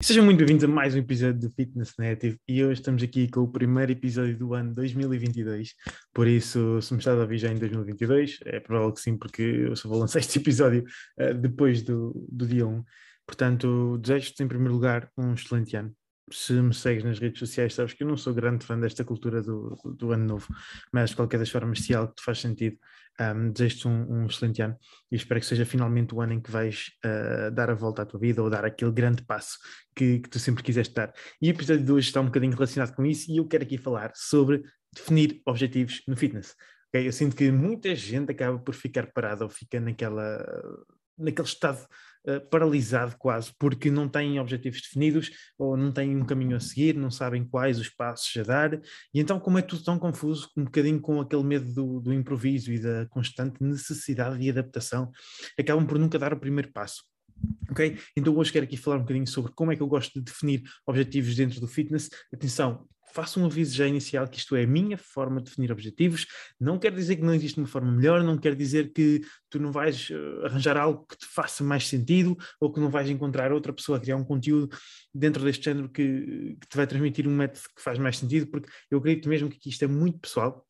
Sejam muito bem-vindos a mais um episódio do Fitness Native e hoje estamos aqui com o primeiro episódio do ano 2022. Por isso, se me estás a ouvir já em 2022, é provável que sim, porque eu só vou lançar este episódio uh, depois do, do dia 1. Portanto, desejo-te em primeiro lugar um excelente ano. Se me segues nas redes sociais, sabes que eu não sou grande fã desta cultura do, do, ano novo, mas de qualquer das formas, se algo te faz sentido, um, Desejo-te um, um, excelente ano e espero que seja finalmente o ano em que vais uh, dar a volta à tua vida ou dar aquele grande passo que, que tu sempre quiseste dar. E o episódio de hoje está um bocadinho relacionado com isso e eu quero aqui falar sobre definir objetivos no fitness. Okay? Eu sinto que muita gente acaba por ficar parada ou fica naquela, naquele estado eh, paralisado quase, porque não têm objetivos definidos ou não têm um caminho a seguir, não sabem quais os passos a dar, e então, como é tudo tão confuso, um bocadinho com aquele medo do, do improviso e da constante necessidade de adaptação, acabam por nunca dar o primeiro passo. Ok? Então hoje quero aqui falar um bocadinho sobre como é que eu gosto de definir objetivos dentro do fitness. Atenção, faço um aviso já inicial que isto é a minha forma de definir objetivos. Não quer dizer que não existe uma forma melhor, não quer dizer que tu não vais uh, arranjar algo que te faça mais sentido ou que não vais encontrar outra pessoa a criar um conteúdo dentro deste género que, que te vai transmitir um método que faz mais sentido, porque eu acredito mesmo que isto é muito pessoal.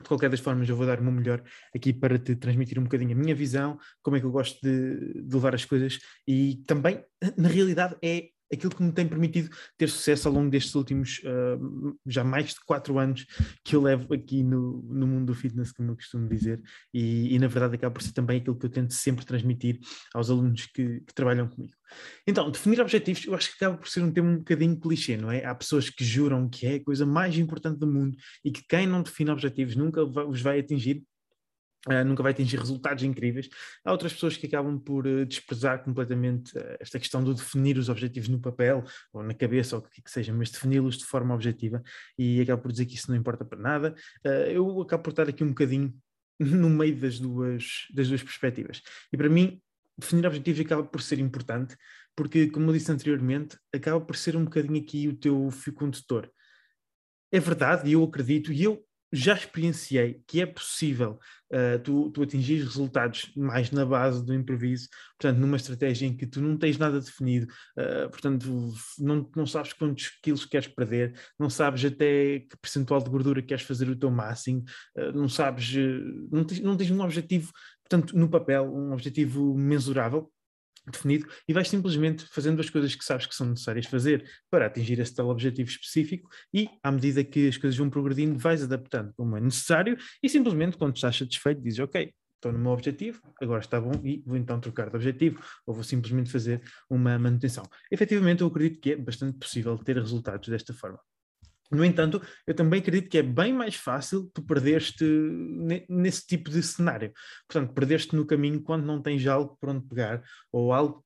De qualquer das formas, eu vou dar o meu melhor aqui para te transmitir um bocadinho a minha visão, como é que eu gosto de, de levar as coisas e também, na realidade, é aquilo que me tem permitido ter sucesso ao longo destes últimos uh, já mais de quatro anos que eu levo aqui no, no mundo do fitness, como eu costumo dizer, e, e, na verdade acaba por ser também aquilo que eu tento sempre transmitir aos alunos que, que, trabalham comigo. Então, definir objetivos, eu acho que acaba por ser um tema um bocadinho clichê, não é? Há pessoas que juram que é a coisa mais importante do mundo e que quem não define objetivos nunca os vai atingir, Uh, nunca vai atingir resultados incríveis. Há outras pessoas que acabam por uh, desprezar completamente uh, esta questão de definir os objetivos no papel ou na cabeça ou o que, que seja, mas defini-los de forma objetiva e acabo por dizer que isso não importa para nada. eu acabo por estar aqui um bocadinho no meio das duas, das duas perspectivas. E para mim, definir objetivos acaba por ser importante porque, como eu disse anteriormente, acaba por ser um bocadinho aqui o teu fio condutor. É verdade, e eu acredito, e eu já experienciei que é possível uh, tu, tu atingir resultados mais na base do improviso, portanto, numa estratégia em que tu não tens nada definido, uh, portanto, não, não sabes quantos quilos queres perder, não sabes até que percentual de gordura queres fazer o teu máximo, uh, não sabes, não tens, não tens um objetivo, portanto, no papel, um objetivo mensurável, definido e vais simplesmente fazendo as coisas que sabes que são necessárias fazer para atingir esse tal objetivo específico e à medida que as coisas vão progredindo vais adaptando como é necessário e simplesmente quando estás satisfeito dizes ok, estou no meu objetivo, agora está bom e vou então trocar de objetivo ou vou simplesmente fazer uma manutenção. Efetivamente eu acredito que é bastante possível ter resultados desta forma. No entanto, eu também acredito que é bem mais fácil tu perder-te nesse tipo de cenário. Portanto, perder-te no caminho quando não tens algo para onde pegar ou algo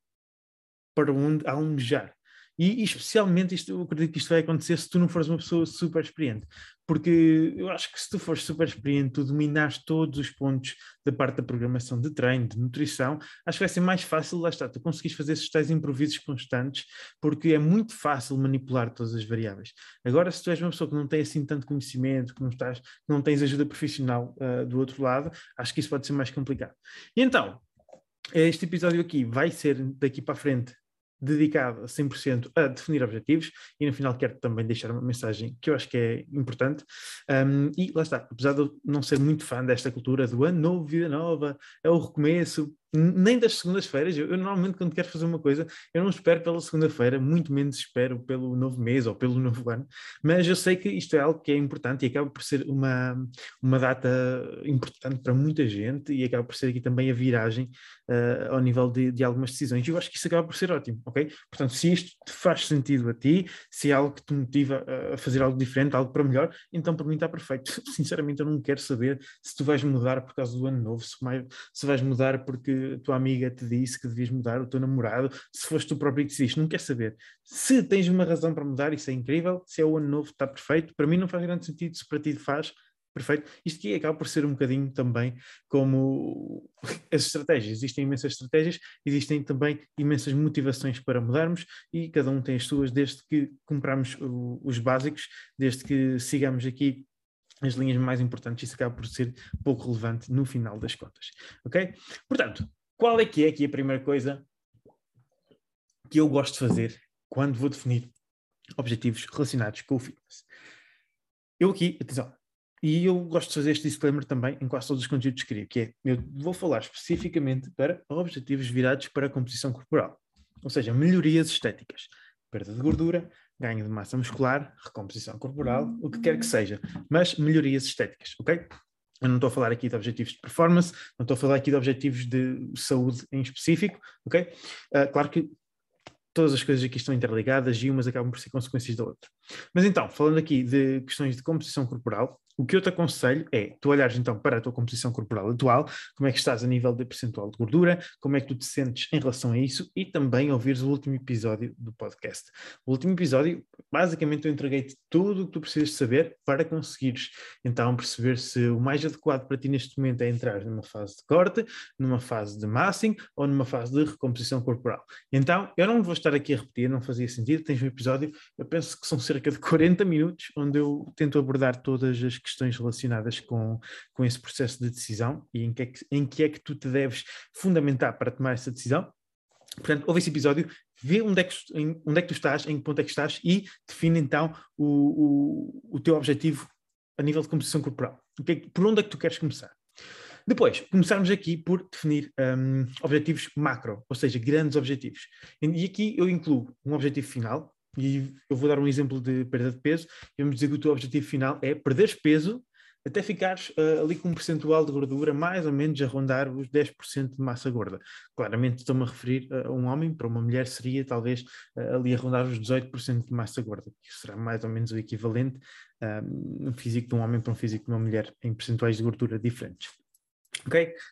para onde almejar. E, e, especialmente isto, eu acredito que isto vai acontecer se tu não fores uma pessoa super experiente. Porque eu acho que se tu fores super experiente, tu dominares todos os pontos da parte da programação de treino, de nutrição, acho que vai ser mais fácil, lá está, tu conseguires fazer esses tais improvisos constantes, porque é muito fácil manipular todas as variáveis. Agora, se tu és uma pessoa que não tem assim tanto conhecimento, que não, estás, não tens ajuda profissional uh, do outro lado, acho que isso pode ser mais complicado. E então, este episódio aqui vai ser daqui para a frente dedicado a 100% a definir objetivos e no final quero também deixar uma mensagem que eu acho que é importante. Um, e lá está, apesar de eu não ser muito fã desta cultura do ano novo, vida nova, é o recomeço, nem das segundas-feiras. Eu, eu, normalmente, quando quero fazer uma coisa, eu não espero pela segunda-feira, muito menos espero pelo novo mês ou pelo novo ano. Mas eu sei que isto é algo que é importante e acaba por ser uma, uma data importante para muita gente e acaba por ser aqui também a viragem uh, ao nível de, de, algumas decisões. E eu acho que isso acaba por ser ótimo, ok? Portanto, se isto te faz sentido a ti, se é algo que te motiva a fazer algo diferente, algo para melhor, então para mim está perfeito. Sinceramente, eu não quero saber se tu vais mudar por causa do ano novo, se, mais, se vais mudar porque a tua amiga te disse que devias mudar, o teu namorado, se foste tu próprio que decidiste, não quer saber. Se tens uma razão para mudar, isso é incrível, se é o ano novo, está perfeito. Para mim não faz grande sentido, se para ti faz, perfeito. Isto aqui acaba por ser um bocadinho também como as estratégias. Existem imensas estratégias, existem também imensas motivações para mudarmos e cada um tem as suas, desde que compramos os básicos, desde que sigamos aqui as linhas mais importantes, isso acaba por ser pouco relevante no final das contas. Ok? Portanto, qual é que é aqui a primeira coisa que eu gosto de fazer quando vou definir objetivos relacionados com o fitness. Eu aqui, atenção, e eu gosto de fazer este disclaimer também em quase todos os conteúdos que crio, que é, eu vou falar especificamente para objetivos virados para a composição corporal, ou seja, melhorias estéticas, perda de gordura, ganho de massa muscular, recomposição corporal, o que quer que seja, mas melhorias estéticas, ok? Eu não estou a falar aqui de objetivos de performance, não estou a falar aqui de objetivos de saúde em específico, ok? Uh, claro que todas as coisas aqui estão interligadas e umas acabam por ser consequências da outra. Mas então, falando aqui de questões de composição corporal, o que eu te aconselho é tu olhares então para a tua composição corporal atual, como é que estás a nível de percentual de gordura, como é que tu te sentes em relação a isso e também ouvires o último episódio do podcast. O último episódio, basicamente, eu entreguei-te tudo o que tu precisas saber para conseguires então perceber se o mais adequado para ti neste momento é entrar numa fase de corte, numa fase de massing ou numa fase de recomposição corporal. Então, eu não vou estar aqui a repetir, não fazia sentido, tens um episódio, eu penso que são cerca de 40 minutos, onde eu tento abordar todas as questões questões relacionadas com, com esse processo de decisão e em que, é que, em que é que tu te deves fundamentar para tomar essa decisão. Portanto, ouve esse episódio, vê onde é, que, onde é que tu estás, em que ponto é que estás e define então o, o, o teu objetivo a nível de composição corporal. É por onde é que tu queres começar? Depois, começarmos aqui por definir um, objetivos macro, ou seja, grandes objetivos. E aqui eu incluo um objetivo final, e eu vou dar um exemplo de perda de peso, vamos dizer que o teu objetivo final é perderes peso até ficares uh, ali com um percentual de gordura mais ou menos a rondar os 10% de massa gorda. Claramente estou-me a referir a um homem, para uma mulher seria talvez uh, ali a rondar os 18% de massa gorda, que será mais ou menos o equivalente uh, no físico de um homem para um físico de uma mulher em percentuais de gordura diferentes.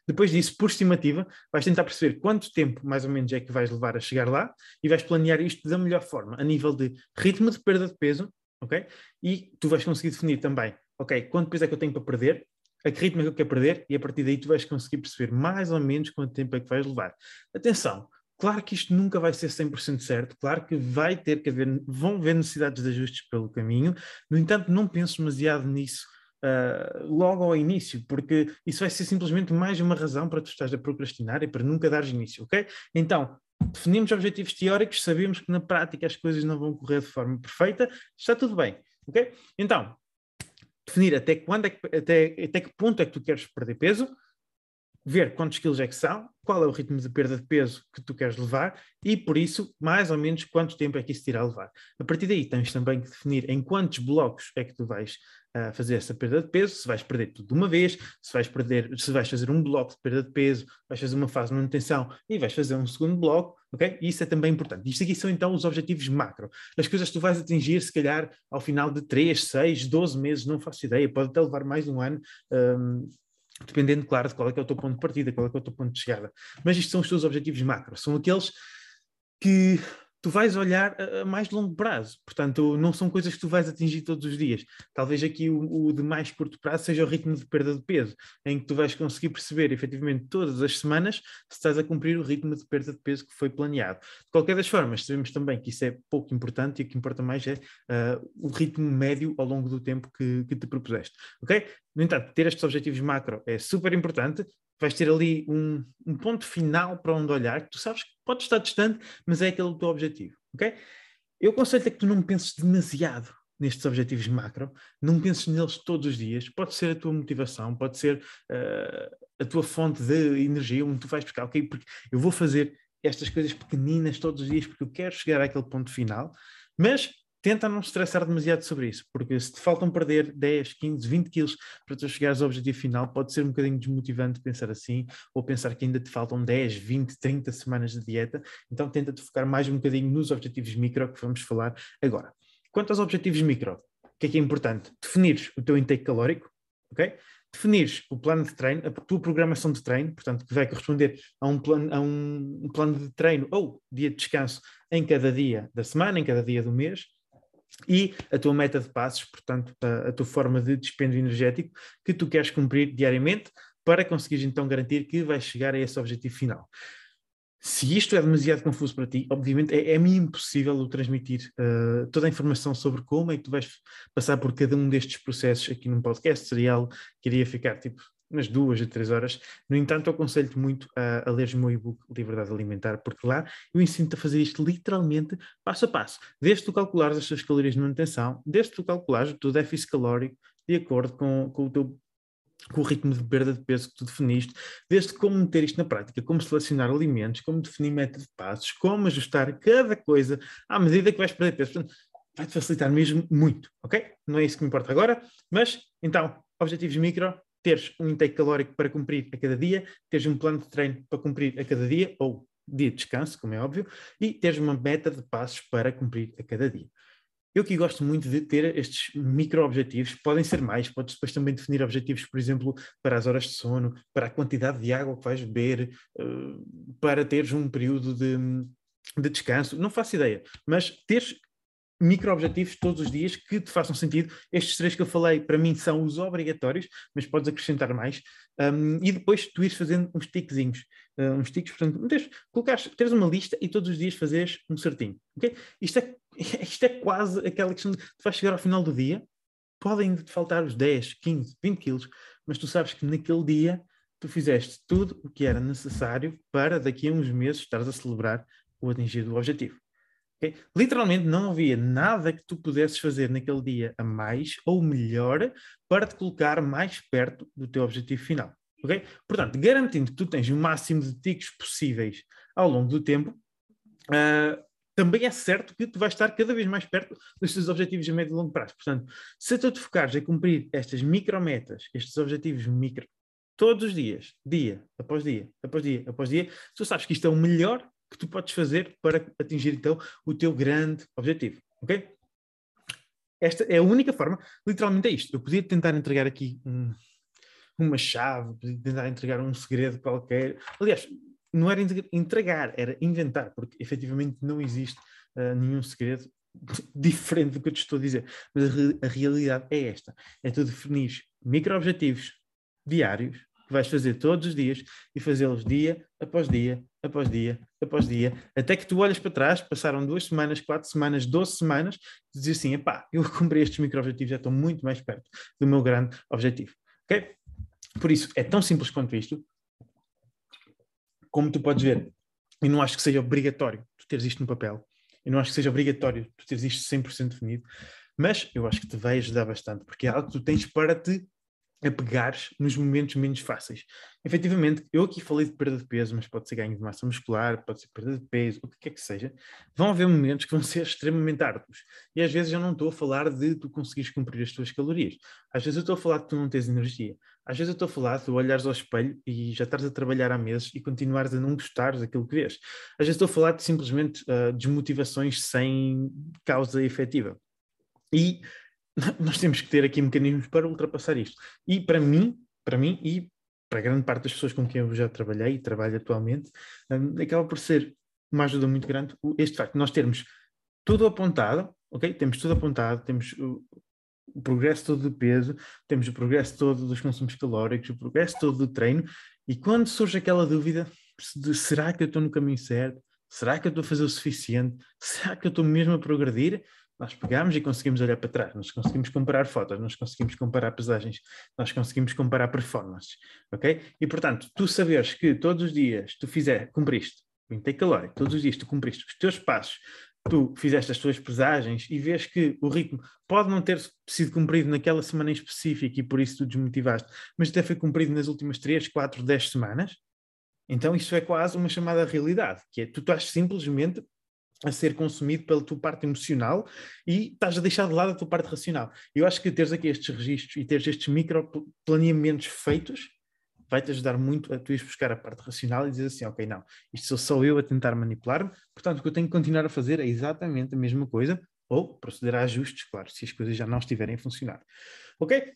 Depois disso, por estimativa, vais tentar perceber quanto tempo mais ou menos é que vais levar a chegar lá e vais planear isto da melhor forma, a nível de ritmo de perda de peso, ok? E tu vais conseguir definir também, ok, quanto peso é que eu tenho para perder, a que ritmo é que eu quero perder, e a partir daí tu vais conseguir perceber mais ou menos quanto tempo é que vais levar. Atenção, claro que isto nunca vai ser 100% certo, claro que vai ter que haver, vão haver necessidades de ajustes pelo caminho, no entanto, não penso demasiado nisso uh, logo ao início, porque isso vai ser simplesmente mais uma razão para tu estás a procrastinar e para nunca dares início, ok? Então, definimos objetivos teóricos, sabemos que na prática as coisas não vão correr de forma perfeita, está tudo bem, ok? Então, definir até, quando é que, até, até que ponto é que tu queres perder peso, ver quantos quilos é que são, qual é o ritmo de perda de peso que tu queres levar e, por isso, mais ou menos quanto tempo é que isso te irá levar. A partir daí, tens também que definir em quantos blocos é que tu vais uh, fazer essa perda de peso, se vais perder tudo de uma vez, se vais perder, se vais fazer um bloco de perda de peso, vais fazer uma fase de manutenção e vais fazer um segundo bloco, ok? Isso é também importante. Isto aqui são então os objetivos macro. As coisas que tu vais atingir, se calhar, ao final de 3, 6, 12 meses, não faço ideia, pode até levar mais um ano. Um, dependendo, claro, de qual é que é o teu ponto de partida, qual é que é o teu ponto de chegada. Mas isto são os teus objetivos macro, são aqueles que tu vais olhar a, mais longo prazo. Portanto, não são coisas que tu vais atingir todos os dias. Talvez aqui o, o, de mais curto prazo seja o ritmo de perda de peso, em que tu vais conseguir perceber efetivamente todas as semanas se estás a cumprir o ritmo de perda de peso que foi planeado. De qualquer das formas, sabemos também que isso é pouco importante e o que importa mais é uh, o ritmo médio ao longo do tempo que, que te propuseste. Ok? No entanto, ter estes objetivos macro é super importante, vais ter ali um, um, ponto final para onde olhar, que tu sabes que pode estar distante, mas é aquele o teu objetivo, ok? Eu aconselho que tu não penses demasiado nestes objetivos macro, não penses neles todos os dias, pode ser a tua motivação, pode ser uh, a tua fonte de energia, onde tu vais buscar, ok, porque eu vou fazer estas coisas pequeninas todos os dias porque eu quero chegar àquele ponto final, mas tenta não estressar demasiado sobre isso, porque se te faltam perder 10, 15, 20 quilos para tu chegares ao objetivo final, pode ser um bocadinho desmotivante pensar assim, ou pensar que ainda te faltam 10, 20, 30 semanas de dieta, então tenta-te focar mais um bocadinho nos objetivos micro que vamos falar agora. Quanto aos objetivos micro, o que é que é importante? Definires o teu intake calórico, ok? Definires o plano de treino, a tua programação de treino, portanto, que vai corresponder a um plano, a um plano de treino ou dia de descanso em cada dia da semana, em cada dia do mês, e a tua meta de passos, portanto, a, a, tua forma de dispêndio energético que tu queres cumprir diariamente para conseguires então garantir que vais chegar a esse objetivo final. Se isto é demasiado confuso para ti, obviamente é, é-me impossível eu transmitir uh, toda a informação sobre como é que tu vais passar por cada um destes processos aqui num podcast. Seria algo que iria ficar tipo umas duas a três horas. No entanto, aconselho-te muito a, a ler o meu e-book Liberdade Alimentar, porque lá eu ensino-te a fazer isto literalmente passo a passo. Desde tu calculares as tuas calorias de manutenção, desde tu calculares o teu déficit calórico de acordo com, com o teu com o ritmo de perda de peso que tu definiste, desde como meter isto na prática, como selecionar alimentos, como definir método de passos, como ajustar cada coisa à medida que vais perder peso. Portanto, vai-te facilitar mesmo muito, ok? Não é isso que me importa agora, mas então, objetivos micro, teres um intake calórico para cumprir a cada dia, teres um plano de treino para cumprir a cada dia, ou dia de descanso, como é óbvio, e teres uma meta de passos para cumprir a cada dia. Eu que gosto muito de ter estes micro-objetivos, podem ser mais, podes depois também definir objetivos, por exemplo, para as horas de sono, para a quantidade de água que vais beber, uh, para teres um período de, de descanso, não faço ideia, mas teres micro-objetivos todos os dias que te façam sentido. Estes três que eu falei, para mim, são os obrigatórios, mas podes acrescentar mais. Um, e depois tu ires fazendo uns tiquezinhos, uh, uns tiques, portanto, tens, colocares, uma lista e todos os dias fazeres um certinho. Okay? Isto, é, isto é quase aquela questão de tu vais chegar ao final do dia, podem te faltar os 10, 15, 20 quilos, mas tu sabes que naquele dia tu fizeste tudo o que era necessário para daqui a uns meses estares a celebrar o atingir do objetivo. Okay? Literalmente não havia nada que tu pudesses fazer naquele dia a mais ou melhor para te colocar mais perto do teu objetivo final. Okay? Portanto, garantindo que tu tens o máximo de ticos possíveis ao longo do tempo, uh, também é certo que tu vais estar cada vez mais perto dos teus objetivos a médio e longo prazo. Portanto, se tu te focares a cumprir estas micrometas, estes objetivos micro, todos os dias, dia após dia, após dia, após dia, tu sabes que isto é o melhor que tu podes fazer para atingir então o teu grande objetivo, ok? Esta é a única forma, literalmente é isto. Eu podia tentar entregar aqui um, uma chave, podia tentar entregar um segredo qualquer. Aliás, não era entregar, era inventar, porque efetivamente não existe uh, nenhum segredo diferente do que eu te estou a dizer. Mas a, a realidade é esta: é tu definir micro-objetivos diários que vais fazer todos os dias e fazê-los dia após dia, após dia, após dia, até que tu olhas para trás, passaram duas semanas, quatro semanas, doze semanas, e dizes assim, epá, eu cumpri estes micro-objetivos, já estou muito mais perto do meu grande objetivo, ok? Por isso, é tão simples quanto isto, como tu podes ver, e não acho que seja obrigatório tu teres isto no papel, eu não acho que seja obrigatório tu teres isto 100% definido, mas eu acho que te vai ajudar bastante, porque é algo que tu tens para te a pegares nos momentos menos fáceis. Efetivamente, eu aqui falei de perda de peso, mas pode ser ganho de massa muscular, pode ser perda de peso, o que quer que seja. Vão haver momentos que vão ser extremamente árduos. E às vezes eu não estou a falar de tu conseguires cumprir as tuas calorias. Às vezes eu estou a falar de tu não tens energia. Às vezes eu estou a falar de tu olhares ao espelho e já estás a trabalhar há meses e continuares a não gostares daquilo que vês. Às vezes estou a falar de simplesmente uh, desmotivações sem causa efetiva. E nós temos que ter aqui mecanismos para ultrapassar isto. E para mim, para mim e para grande parte das pessoas com quem eu já trabalhei e trabalho atualmente, um, acaba por ser uma ajuda muito grande este facto de nós termos tudo apontado, ok? Temos tudo apontado, temos o, o progresso todo do peso, temos o progresso todo dos consumos calóricos, o progresso todo do treino, e quando surge aquela dúvida de será que eu estou no caminho certo? Será que eu estou a fazer o suficiente? Será que eu estou mesmo a progredir? Nós pegamos e conseguimos olhar para trás, nós conseguimos comparar fotos, nós conseguimos comparar pesagens, nós conseguimos comparar performances, ok? E portanto, tu saberes que todos os dias tu fizer, cumpriste o intake calórico, todos os dias tu cumpriste os teus passos, tu fizeste as tuas pesagens e vês que o ritmo pode não ter sido cumprido naquela semana em específico e por isso tu desmotivaste, mas até foi cumprido nas últimas 3, 4, 10 semanas, então isso é quase uma chamada realidade, que é tu estás simplesmente a ser consumido pela tua parte emocional e estás a deixar de lado a tua parte racional. Eu acho que teres aqui estes registros e teres estes micro planeamentos feitos vai-te ajudar muito a tu ires buscar a parte racional e dizer assim, ok, não, isto sou só eu a tentar manipular-me, portanto o que eu tenho que continuar a fazer é exatamente a mesma coisa, ou proceder a ajustes, claro, se as coisas já não estiverem a funcionar. Ok?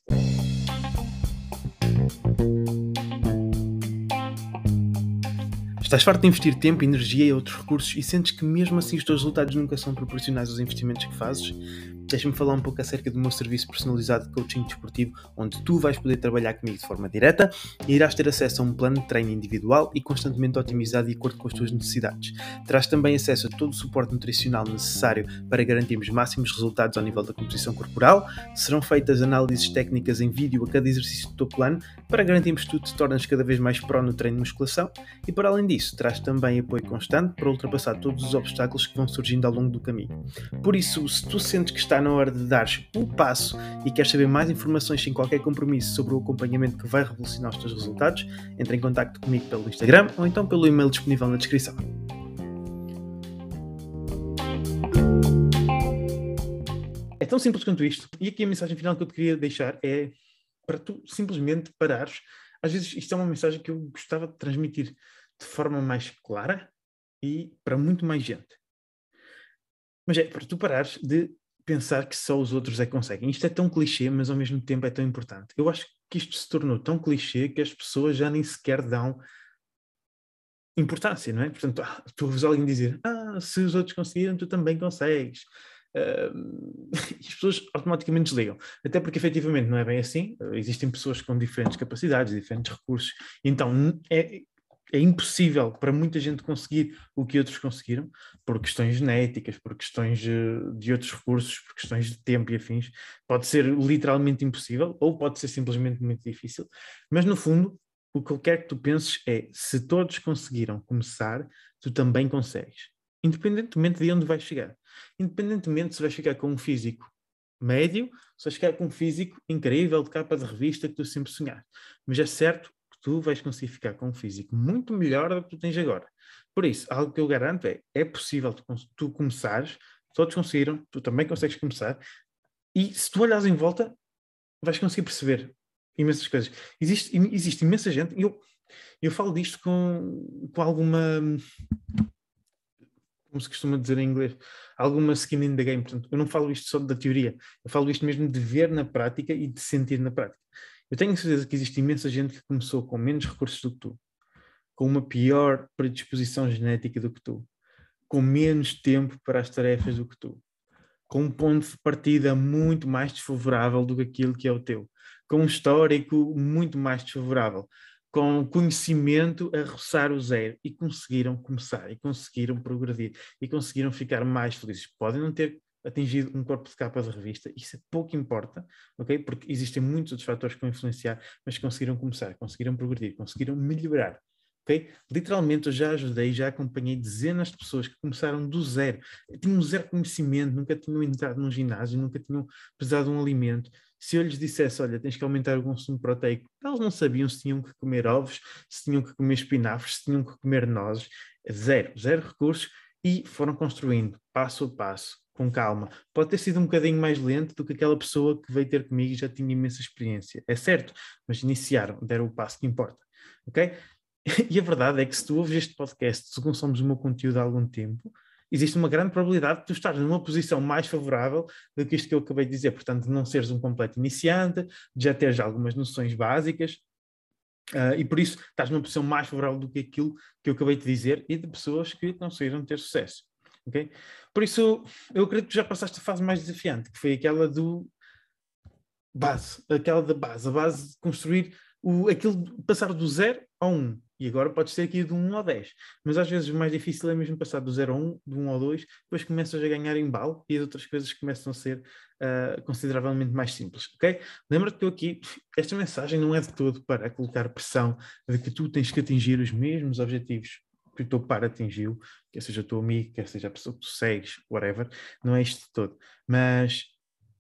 Estás farto de investir tempo, energia e outros recursos e sentes que mesmo assim os teus resultados nunca são proporcionais aos investimentos que fazes? Deixa-me falar um pouco acerca do meu serviço personalizado de coaching desportivo, onde tu vais poder trabalhar comigo de forma direta e irás ter acesso a um plano de treino individual e constantemente otimizado de acordo com as tuas necessidades. Terás também acesso a todo o suporte nutricional necessário para garantirmos máximos resultados ao nível da composição corporal. Serão feitas análises técnicas em vídeo a cada exercício do teu plano para garantirmos que tu te tornas cada vez mais pró no treino de musculação e, para além disso, terás também apoio constante para ultrapassar todos os obstáculos que vão surgindo ao longo do caminho. Por isso, se tu sentes que está na hora de dares um passo e queres saber mais informações sem qualquer compromisso sobre o acompanhamento que vai revolucionar os teus resultados, entre em contato comigo pelo Instagram ou então pelo e-mail disponível na descrição. É tão simples quanto isto. E aqui a mensagem final que eu te queria deixar é para tu simplesmente parares. Às vezes isto é uma mensagem que eu gostava de transmitir de forma mais clara e para muito mais gente. Mas é para tu parares de pensar que só os outros é que conseguem. Isto é tão clichê, mas ao mesmo tempo é tão importante. Eu acho que isto se tornou tão clichê que as pessoas já nem sequer dão importância, não é? Portanto, ah, tu ouves alguém dizer, ah, se os outros conseguiram, tu também consegues. Uh, as pessoas automaticamente desligam. Até porque efetivamente não é bem assim. Existem pessoas com diferentes capacidades, diferentes recursos. Então é, é impossível para muita gente conseguir o que outros conseguiram, por questões genéticas, por questões de outros recursos, por questões de tempo e afins. Pode ser literalmente impossível, ou pode ser simplesmente muito difícil, mas no fundo, o que eu quero que tu penses é: se todos conseguiram começar, tu também consegues, independentemente de onde vais chegar. Independentemente se vais ficar com um físico médio, se vais ficar com um físico incrível, de capa de revista que tu sempre sonhaste. Mas é certo tu vais conseguir ficar com um físico muito melhor do que tu tens agora. Por isso, algo que eu garanto é, é possível tu, tu começares, todos conseguiram, tu também consegues começar, e se tu olhares em volta, vais conseguir perceber imensas coisas. Existe, existe imensa gente, e eu, eu falo disto com, com alguma, como se costuma dizer em inglês, alguma skin in the game. Portanto, eu não falo isto só da teoria, eu falo isto mesmo de ver na prática e de sentir na prática. Eu tenho certeza que existe imensa gente que começou com menos recursos do que tu, com uma pior predisposição genética do que tu, com menos tempo para as tarefas do que tu, com um ponto de partida muito mais desfavorável do que aquilo que é o teu, com um histórico muito mais desfavorável, com conhecimento a roçar o zero e conseguiram começar e conseguiram progredir e conseguiram ficar mais felizes. Podem não ter atingido um corpo de capa de revista, isso é pouco importa, ok? Porque existem muitos outros fatores que vão influenciar, mas conseguiram começar, conseguiram progredir, conseguiram melhorar, ok? Literalmente eu já ajudei, já acompanhei dezenas de pessoas que começaram do zero, tinham zero conhecimento, nunca tinham entrado num ginásio, nunca tinham pesado um alimento. Se eu lhes dissesse, olha, tens que aumentar o consumo proteico, eles não sabiam se tinham que comer ovos, se tinham que comer espinafres, se tinham que comer nozes, zero, zero recursos, e foram construindo passo a passo, com calma. Pode ter sido um bocadinho mais lento do que aquela pessoa que veio ter comigo e já tinha imensa experiência. É certo, mas iniciaram, deram o passo que importa. Ok? E a verdade é que se tu ouves este podcast, se consomes o meu conteúdo há algum tempo, existe uma grande probabilidade de tu estares numa posição mais favorável do que isto que eu acabei de dizer. Portanto, de não seres um completo iniciante, de já teres algumas noções básicas, Uh, e por isso estás numa posição mais favorável do que aquilo que eu acabei de dizer e de pessoas que conseguiram ter sucesso. Okay? Por isso, eu acredito que já passaste a fase mais desafiante, que foi aquela do base, aquela da base, a base de construir o, aquilo, passar do zero ao um. E agora podes ter aqui de 1 ao 10. Mas às vezes o mais difícil é mesmo passar do 0 ao 1, do 1 ao 2, depois começas a ganhar embalo e as outras coisas começam a ser uh, consideravelmente mais simples, ok? Lembra-te que eu aqui, esta mensagem não é de todo para colocar pressão de que tu tens que atingir os mesmos objetivos que o teu par atingiu, quer seja o teu amigo, quer seja a pessoa que tu segues, whatever, não é isto todo. Mas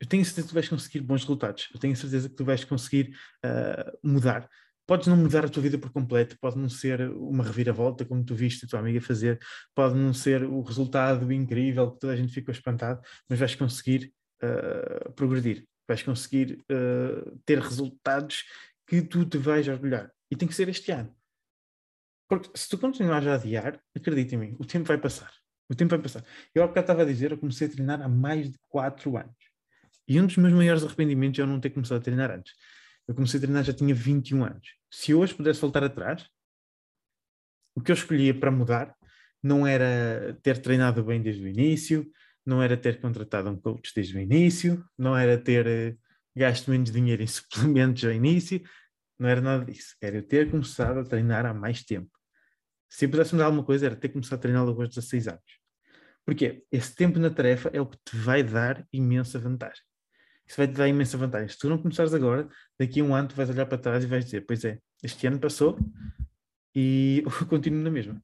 eu tenho certeza que tu vais conseguir bons resultados, eu tenho certeza que tu vais conseguir uh, mudar. Podes não mudar a tua vida por completo, pode não ser uma reviravolta, como tu viste a tua amiga fazer, pode não ser o resultado incrível que toda a gente ficou espantado, mas vais conseguir uh, progredir, vais conseguir uh, ter resultados que tu te vais orgulhar. E tem que ser este ano. Porque se tu continuares a adiar, acredita em mim, o tempo vai passar. O tempo vai passar. Eu há bocado estava a dizer, eu comecei a treinar há mais de 4 anos. E um dos meus maiores arrependimentos é eu não ter começado a treinar antes. Eu comecei a treinar já tinha 21 anos. Se hoje pudesse voltar atrás, o que eu escolhia para mudar não era ter treinado bem desde o início, não era ter contratado um coach desde o início, não era ter uh, gasto menos dinheiro em suplementos ao início, não era nada disso. Era eu ter começado a treinar há mais tempo. Se pudesse mudar alguma coisa, era ter começado a treinar logo aos 16 anos. Porque esse tempo na tarefa é o que te vai dar imensa vantagem. Isso vai te dar imensa vantagem. Se tu não começares agora, daqui a um ano tu vais olhar para trás e vais dizer: Pois é, este ano passou e eu continuo na mesma.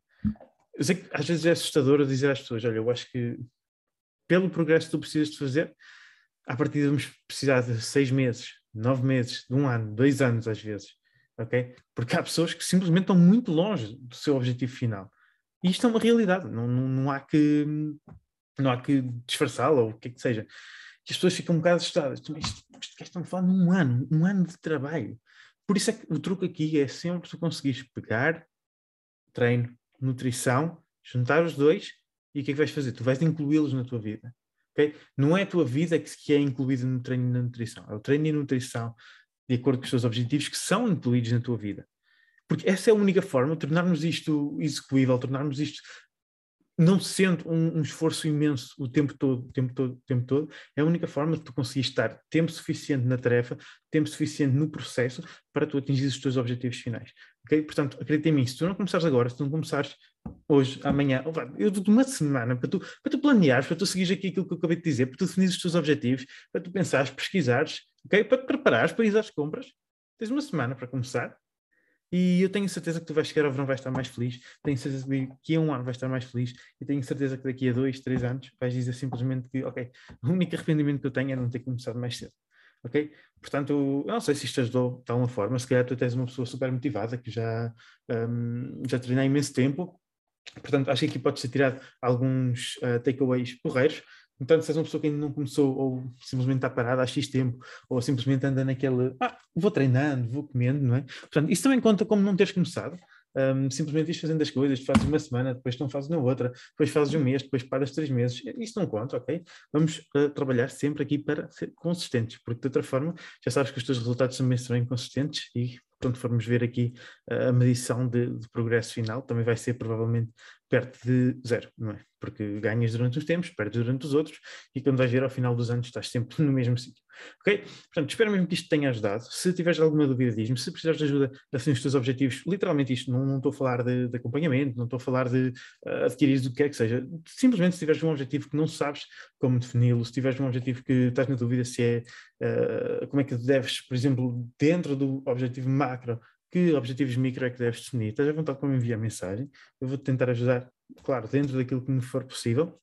Eu sei que às vezes é assustador dizer às pessoas: Olha, eu acho que pelo progresso que tu precisas de fazer, a partir de vamos precisar de seis meses, nove meses, de um ano, dois anos às vezes. Ok? Porque há pessoas que simplesmente estão muito longe do seu objetivo final. E isto é uma realidade, não, não, não há que não há que disfarçá-la ou o que é que seja. Que as pessoas ficam um bocado assustadas. Isto, isto estão a falar num ano, um ano de trabalho. Por isso é que o truque aqui é sempre tu conseguires pegar treino, nutrição, juntar os dois e o que é que vais fazer? Tu vais incluí-los na tua vida. Okay? Não é a tua vida que é incluída no treino e na nutrição. É o treino e nutrição, de acordo com os teus objetivos, que são incluídos na tua vida. Porque essa é a única forma de tornarmos isto execuível, tornarmos isto não sendo um, um, esforço imenso o tempo todo, o tempo todo, o tempo todo, é a única forma de tu conseguir estar tempo suficiente na tarefa, tempo suficiente no processo para tu atingir os teus objetivos finais. Ok? Portanto, acredita em mim, se tu não começares agora, se tu não começares hoje, amanhã, eu dou uma semana para tu, para tu planeares, para tu seguires aqui aquilo que eu acabei de dizer, para tu definires os teus objetivos, para tu pensares, pesquisares, ok? Para te preparares para ir às compras, tens uma semana para começar, e eu tenho certeza que tu vais chegar ao verão, vais estar mais feliz. Tenho certeza que daqui a um ano vais estar mais feliz. E tenho certeza que daqui a dois, três anos vais dizer simplesmente que, ok, o único arrependimento que eu tenho é não ter começado mais cedo. Ok? Portanto, eu não sei se isto ajudou de alguma forma. Se calhar tu és uma pessoa super motivada que já, um, já treina há imenso tempo. Portanto, acho que aqui pode ser tirado alguns uh, takeaways porreiros. Então, se és uma pessoa que ainda não começou, ou simplesmente está parada há X tempo, ou simplesmente anda naquele, ah, vou treinando, vou comendo, não é? Portanto, isso também conta como não teres começado. Um, simplesmente ires fazendo as coisas, fazes uma semana, depois não fazes na outra, depois fazes um mês, depois paras três meses. Isso não conta, ok? Vamos uh, trabalhar sempre aqui para ser consistentes, porque de outra forma já sabes que os teus resultados também serão inconsistentes e quando formos ver aqui uh, a medição de, de progresso final, também vai ser provavelmente perto de zero, não é? Porque ganhas durante uns tempos, perdes durante os outros, e quando vais ver ao final dos anos estás sempre no mesmo sítio. Ok? Portanto, espero mesmo que isto tenha ajudado. Se tiveres alguma dúvida, diz-me. Se precisares de ajuda a definir os teus objetivos, literalmente isto, não, não estou a falar de, de, acompanhamento, não estou a falar de uh, adquirir o que quer que seja. Simplesmente se tiveres um objetivo que não sabes como defini-lo, se tiveres um objetivo que estás na dúvida se é uh, como é que deves, por exemplo, dentro do objetivo macro, que objetivos micro é que deves definir, estás à vontade para me enviar mensagem. Eu vou-te tentar ajudar, claro, dentro daquilo que me for possível.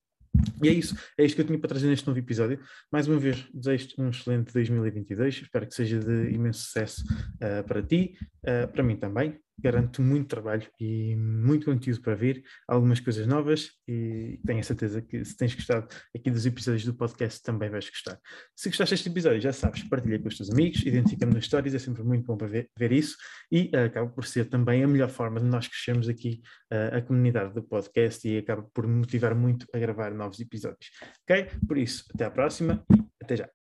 E é isso, é isto que eu tinha para trazer neste novo episódio. Mais uma vez, desejo um excelente 2022, espero que seja de imenso sucesso uh, para ti, uh, para mim também garanto muito trabalho e muito conteúdo para vir, algumas coisas novas e tenho a certeza que se tens gostado aqui dos episódios do podcast também vais gostar. Se gostaste deste episódio, já sabes, partilha com os teus amigos, identifica-me nas histórias, é sempre muito bom para ver, ver isso e uh, acaba por ser também a melhor forma de nós crescermos aqui uh, a comunidade do podcast e acaba por me motivar muito a gravar novos episódios. Ok? Por isso, até à próxima e até já.